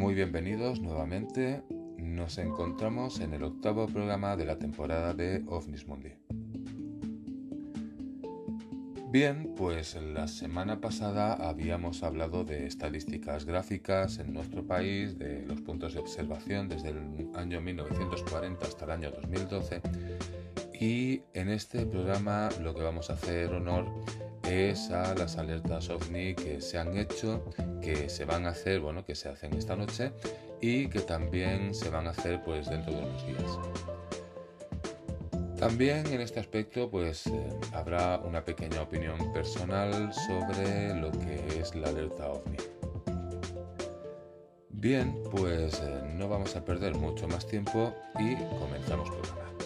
Muy bienvenidos nuevamente. Nos encontramos en el octavo programa de la temporada de OVNIS Mundi. Bien, pues la semana pasada habíamos hablado de estadísticas gráficas en nuestro país, de los puntos de observación desde el año 1940 hasta el año 2012 y en este programa lo que vamos a hacer honor es a las alertas OVNI que se han hecho, que se van a hacer, bueno, que se hacen esta noche y que también se van a hacer pues dentro de unos días. También en este aspecto pues eh, habrá una pequeña opinión personal sobre lo que es la alerta OVNI. Bien, pues eh, no vamos a perder mucho más tiempo y comenzamos programa.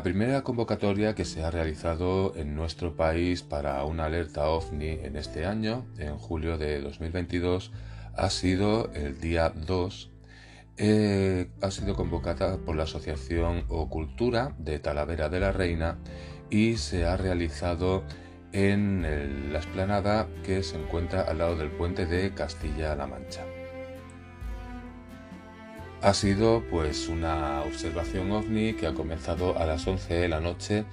La primera convocatoria que se ha realizado en nuestro país para una alerta OVNI en este año, en julio de 2022, ha sido el día 2. Eh, ha sido convocada por la Asociación Ocultura de Talavera de la Reina y se ha realizado en la esplanada que se encuentra al lado del puente de Castilla-La Mancha. Ha sido pues una observación ovni que ha comenzado a las 11 de la noche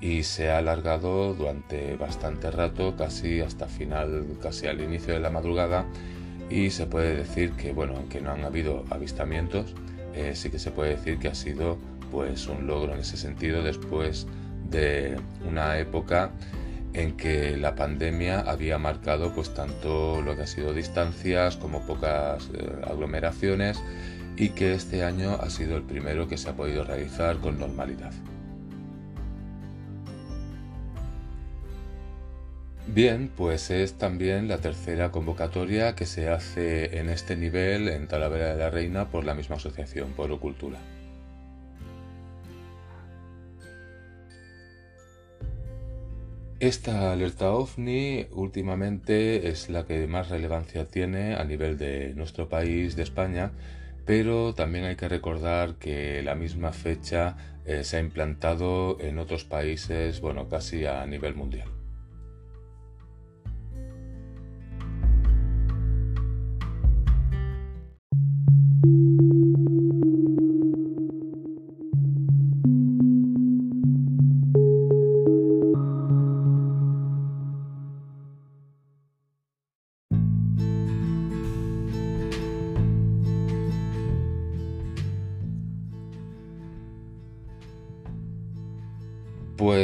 y se ha alargado durante bastante rato, casi hasta final, casi al inicio de la madrugada. Y se puede decir que bueno, aunque no han habido avistamientos, eh, sí que se puede decir que ha sido pues un logro en ese sentido después de una época en que la pandemia había marcado pues tanto lo que ha sido distancias como pocas eh, aglomeraciones y que este año ha sido el primero que se ha podido realizar con normalidad. Bien, pues es también la tercera convocatoria que se hace en este nivel en Talavera de la Reina por la misma asociación, por Cultura. Esta alerta OVNI últimamente es la que más relevancia tiene a nivel de nuestro país, de España, pero también hay que recordar que la misma fecha eh, se ha implantado en otros países, bueno, casi a nivel mundial.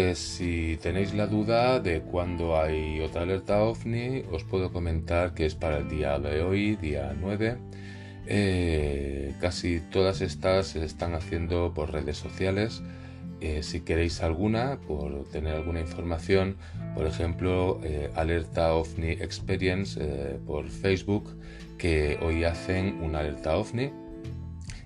Pues si tenéis la duda de cuándo hay otra alerta ovni, os puedo comentar que es para el día de hoy, día 9. Eh, casi todas estas se están haciendo por redes sociales. Eh, si queréis alguna, por tener alguna información, por ejemplo, eh, Alerta OVNI Experience por Facebook, que hoy hacen una alerta OVNI.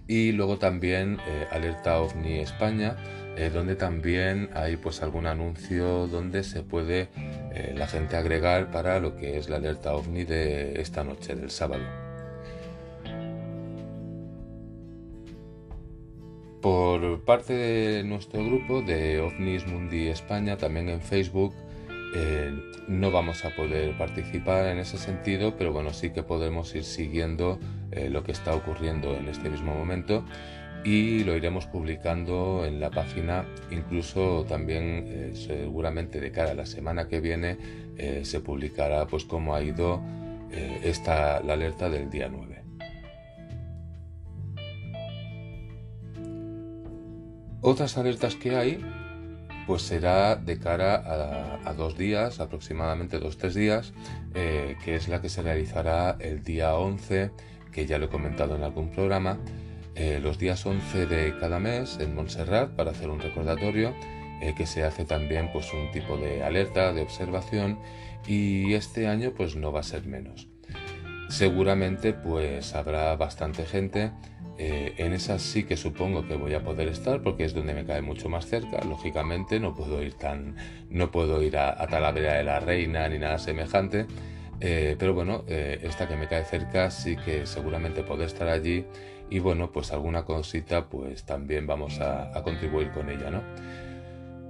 Y luego también Alerta OVNI España, eh, donde también hay pues algún anuncio donde se puede eh, la gente agregar para lo que es la alerta ovni de esta noche del sábado. Por parte de nuestro grupo de OVNIS Mundi España, también en Facebook, eh, no vamos a poder participar en ese sentido, pero bueno, sí que podemos ir siguiendo lo que está ocurriendo en este mismo momento y lo iremos publicando en la página, incluso también eh, seguramente de cara a la semana que viene eh, se publicará pues cómo ha ido eh, esta, la alerta del día 9. Otras alertas que hay pues será de cara a, a dos días, aproximadamente dos tres días, que es la que se realizará el día 11, que ya lo he comentado en algún programa, eh, los días 11 de cada mes en Montserrat para hacer un recordatorio eh, que se hace también pues un tipo de alerta de observación y este año pues no va a ser menos seguramente pues habrá bastante gente. Eh, en esas sí que supongo que voy a poder estar porque es donde me cae mucho más cerca. Lógicamente no puedo ir tan, no puedo ir a, Talavera de la Reina ni nada semejante. Eh, pero bueno, eh, esta que me cae cerca sí que seguramente podré estar allí y bueno, pues alguna cosita pues también vamos a, contribuir con ella, ¿no?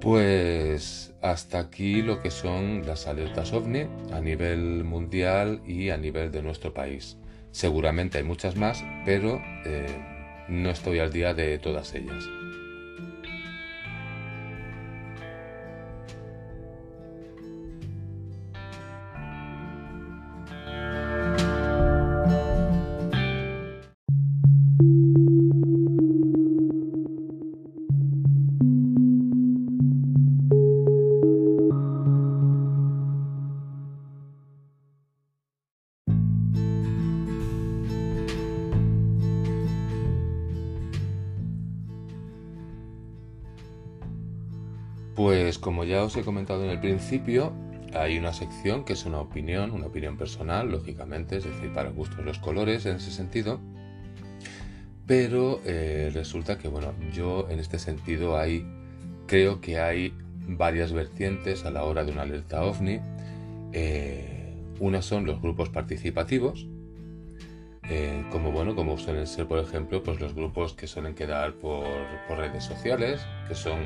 Pues hasta aquí lo que son las alertas ovni a nivel mundial y a nivel de nuestro país. Seguramente hay muchas más, pero eh, no estoy al día de todas ellas. Como ya os he comentado en el principio, hay una sección que es una opinión, una opinión personal, lógicamente, es decir, para gustos los colores en ese sentido. Pero eh, resulta que, bueno, yo en este sentido hay, creo que hay varias vertientes a la hora de una alerta ovni. Eh, unas son los grupos participativos, eh, como bueno, como suelen ser, por ejemplo, pues los grupos que suelen quedar por, por redes sociales, que son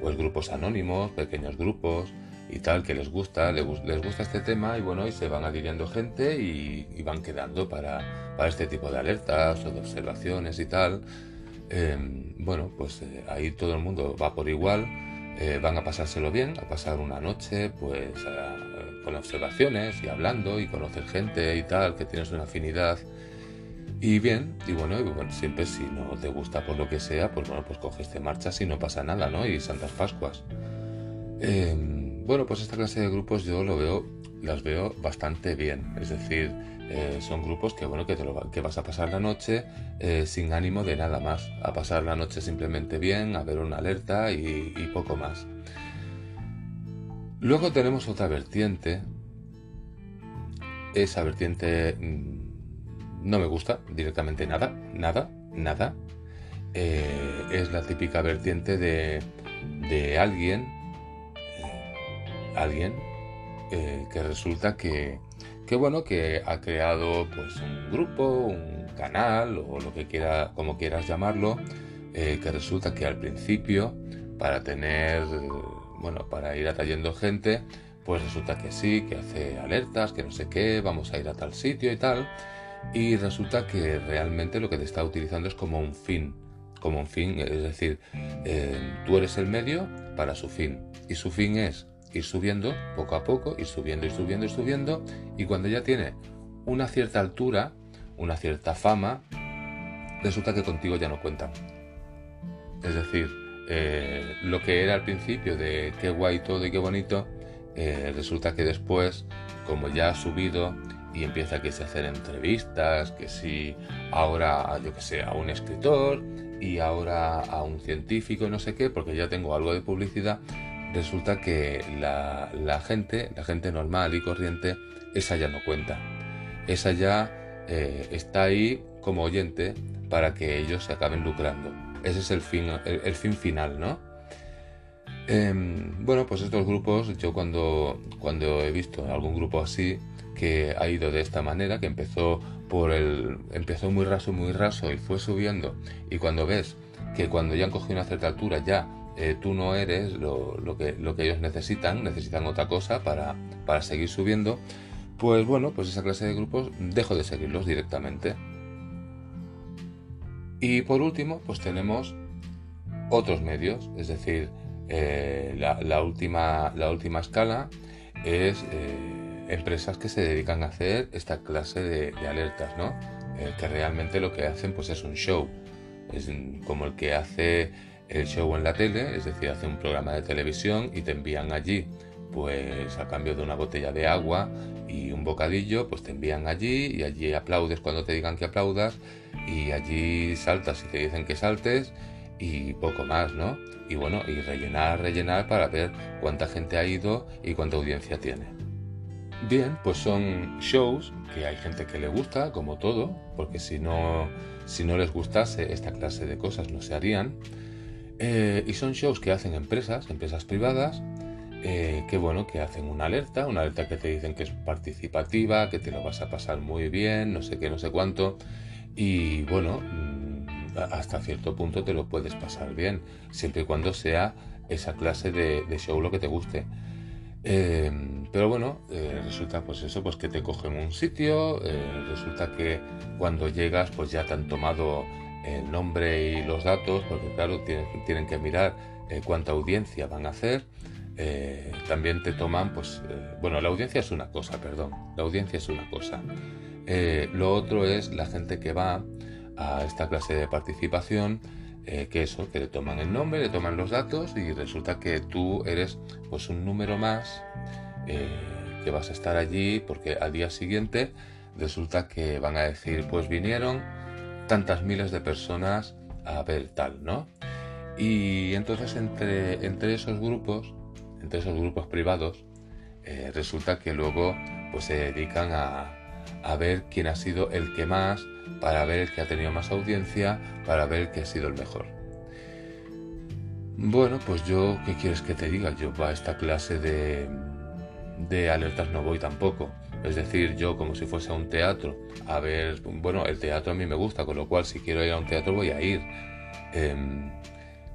pues grupos anónimos, pequeños grupos y tal, que les gusta, les, gusta este tema y bueno, y se van adhiriendo gente y, van quedando para, este tipo de alertas o de observaciones y tal. Em, bueno, pues eh, ahí todo el mundo va por igual, eh, van a pasárselo bien, a pasar una noche pues con observaciones y hablando y conocer gente y tal, que tienes una afinidad y bien, y bueno, siempre si no te gusta por lo que sea, pues bueno, pues coges, te marchas y no pasa nada, ¿no? Y Santas Pascuas. Em, bueno, pues esta clase de grupos yo lo veo, las veo bastante bien. Es decir, eh, son grupos que bueno, que, te lo, que vas a pasar la noche eh, sin ánimo de nada más. A pasar la noche simplemente bien, a ver una alerta y, y poco más. Luego tenemos otra vertiente. Esa vertiente mm, no me gusta directamente nada, nada, nada. Eh, es la típica vertiente de, de alguien, eh, alguien eh, que resulta que, que, bueno, que ha creado pues un grupo, un canal o lo que quiera, como quieras llamarlo, que resulta que al principio para tener, bueno, para ir atrayendo gente, pues resulta que sí, que hace alertas, que no sé qué, vamos a ir a tal sitio y tal y resulta que realmente lo que te está utilizando es como un fin, como un fin, es decir, eh, tú eres el medio para su fin y su fin es ir subiendo poco a poco, ir subiendo y subiendo y subiendo y cuando ya tiene una cierta altura, una cierta fama, resulta que contigo ya no cuenta. Es decir, eh, lo que era al principio de qué guay todo y qué bonito, eh, resulta que después, como ya ha subido y empieza que se hacen entrevistas, que si ahora, yo que sé, a un escritor y ahora a un científico, no sé qué, porque ya tengo algo de publicidad, resulta que la, gente, la gente normal y corriente, esa ya no cuenta. Esa ya eh, está ahí como oyente para que ellos se acaben lucrando. Ese es el fin, el, fin final, ¿no? Em, bueno, pues estos grupos, yo cuando, cuando he visto algún grupo así, que ha ido de esta manera, que empezó por el empezó muy raso, muy raso y fue subiendo y cuando ves que cuando ya han cogido una cierta altura ya eh, tú no eres lo, que, lo que ellos necesitan, necesitan otra cosa para, para seguir subiendo, pues bueno, pues esa clase de grupos dejo de seguirlos directamente. Y por último, pues tenemos otros medios, es decir, eh, la, última, la última escala es eh, empresas que se dedican a hacer esta clase de, alertas, ¿no? Eh, que realmente lo que hacen pues es un show, es como el que hace el show en la tele, es decir, hace un programa de televisión y te envían allí, pues a cambio de una botella de agua y un bocadillo, pues te envían allí y allí aplaudes cuando te digan que aplaudas y allí saltas y te dicen que saltes y poco más, ¿no? Y bueno, y rellenar, rellenar para ver cuánta gente ha ido y cuánta audiencia tiene. Bien, pues son shows que hay gente que le gusta, como todo, porque si no, si no les gustase esta clase de cosas no se harían. Eh, y son shows que hacen empresas, empresas privadas, eh, que bueno, que hacen una alerta, una alerta que te dicen que es participativa, que te lo vas a pasar muy bien, no sé qué, no sé cuánto. Y bueno, mm, hasta cierto punto te lo puedes pasar bien, siempre y cuando sea esa clase de show lo que te guste. Em, pero bueno, eh, resulta pues eso, pues que te cogen un sitio, eh, resulta que cuando llegas pues ya te han tomado el nombre y los datos, porque claro, tienen, tienen que mirar eh, cuánta audiencia van a hacer. también te toman, pues, bueno, la audiencia es una cosa, perdón, la audiencia es una cosa. lo otro es la gente que va a esta clase de participación eh, que eso, que le toman el nombre, le toman los datos y resulta que tú eres pues un número más eh, que vas a estar allí porque al día siguiente resulta que van a decir pues vinieron tantas miles de personas a ver tal, ¿no? Y entonces entre, entre esos grupos, entre esos grupos privados, eh, resulta que luego pues se dedican a, a ver quién ha sido el que más, para ver el que ha tenido más audiencia, para ver el que ha sido el mejor. Bueno, pues yo, ¿qué quieres que te diga? Yo a esta clase de, de alertas no voy tampoco. Es decir, yo como si fuese a un teatro, a ver, bueno, el teatro a mí me gusta, con lo cual si quiero ir a un teatro voy a ir. Em,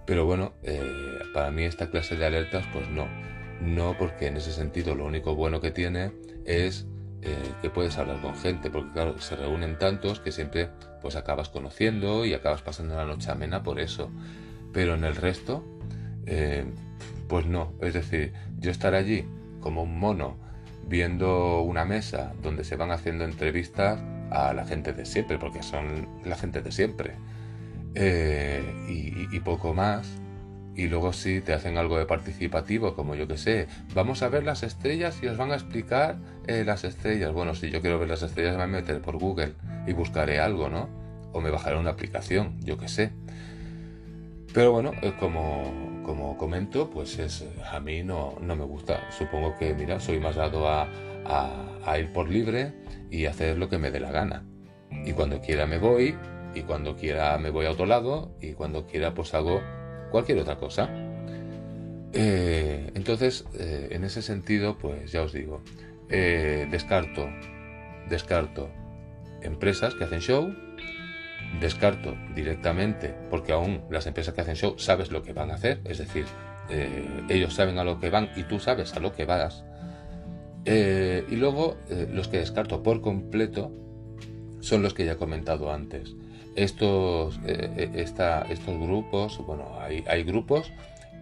pero bueno, eh, para mí esta clase de alertas, pues no. No porque en ese sentido lo único bueno que tiene es eh, que puedes hablar con gente, porque claro, se reúnen tantos que siempre pues acabas conociendo y acabas pasando la noche amena por eso. Pero en el resto, eh, pues no. Es decir, yo estar allí como un mono viendo una mesa donde se van haciendo entrevistas a la gente de siempre, porque son la gente de siempre. Eh, y, poco más, y luego si te hacen algo de participativo, como yo que sé, vamos a ver las estrellas y os van a explicar eh, las estrellas. Bueno, si yo quiero ver las estrellas me voy a meter por Google y buscaré algo, ¿no? O me bajaré una aplicación, yo que sé. Pero bueno, eh, como, como comento, pues es, a mí no, no me gusta. Supongo que, mira, soy más dado a, a ir por libre y hacer lo que me dé la gana. Y cuando quiera me voy, y cuando quiera me voy a otro lado, y cuando quiera pues hago cualquier otra cosa. Eh, entonces, eh, en ese sentido, pues ya os digo, eh, descarto, descarto empresas que hacen show, descarto directamente, porque aún las empresas que hacen show sabes lo que van a hacer, es decir, ellos saben a lo que van y tú sabes a lo que vas. y luego los que descarto por completo son los que ya he comentado antes estos, eh, eh, estos grupos, bueno, hay, hay, grupos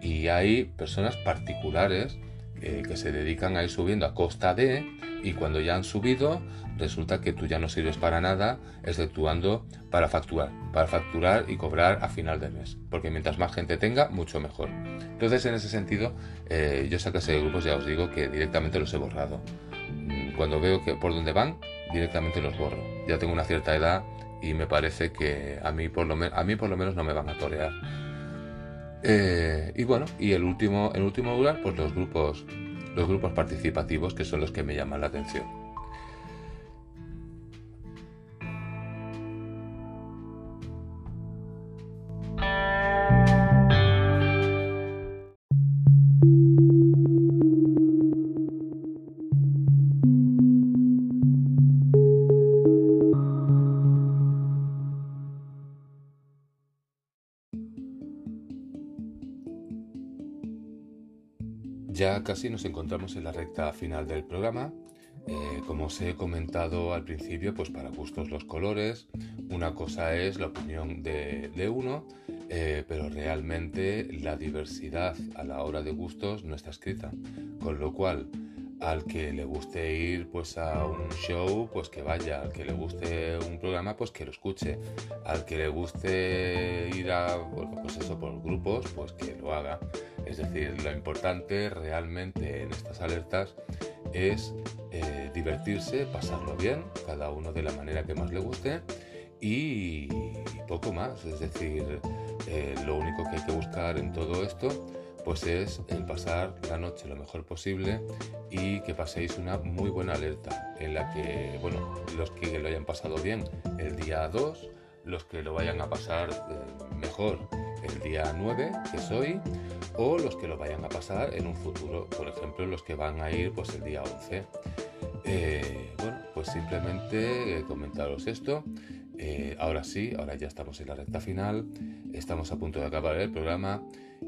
y hay personas particulares eh, que se dedican a ir subiendo a costa de y cuando ya han subido resulta que tú ya no sirves para nada exceptuando para facturar, para facturar y cobrar a final del mes, porque mientras más gente tenga, mucho mejor. Entonces en ese sentido, yo esa clase de grupos ya os digo que directamente los he borrado. Mm, cuando veo que por dónde van, directamente los borro. Ya tengo una cierta edad y me parece que a mí por lo, a mí por lo menos no me van a torear. Eh, y bueno, y el último, el último lugar, pues los grupos, los grupos participativos que son los que me llaman la atención. Casi nos encontramos en la recta final del programa. Eh, como os he comentado al principio, pues para gustos los colores. Una cosa es la opinión de, uno, eh, pero realmente la diversidad a la hora de gustos no está escrita. Con lo cual, al que le guste ir pues a un show, pues que vaya, al que le guste un programa, pues que lo escuche, al que le guste ir a pues eso por grupos, pues que lo haga. Es decir, lo importante realmente en estas alertas es eh, divertirse, pasarlo bien, cada uno de la manera que más le guste y poco más. Es decir, eh, lo único que hay que buscar en todo esto pues es el pasar la noche lo mejor posible y que paséis una muy buena alerta en la que, bueno, los que lo hayan pasado bien el día 2, los que lo vayan a pasar eh, mejor el día 9, que es hoy, o los que lo vayan a pasar en un futuro, por ejemplo, los que van a ir pues el día 11. Eh, bueno, pues simplemente eh, comentaros esto. Eh, ahora sí, ahora ya estamos en la recta final, estamos a punto de acabar el programa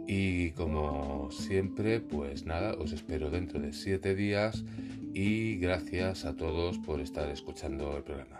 y como siempre, pues nada, os espero dentro de siete días y gracias a todos por estar escuchando el programa.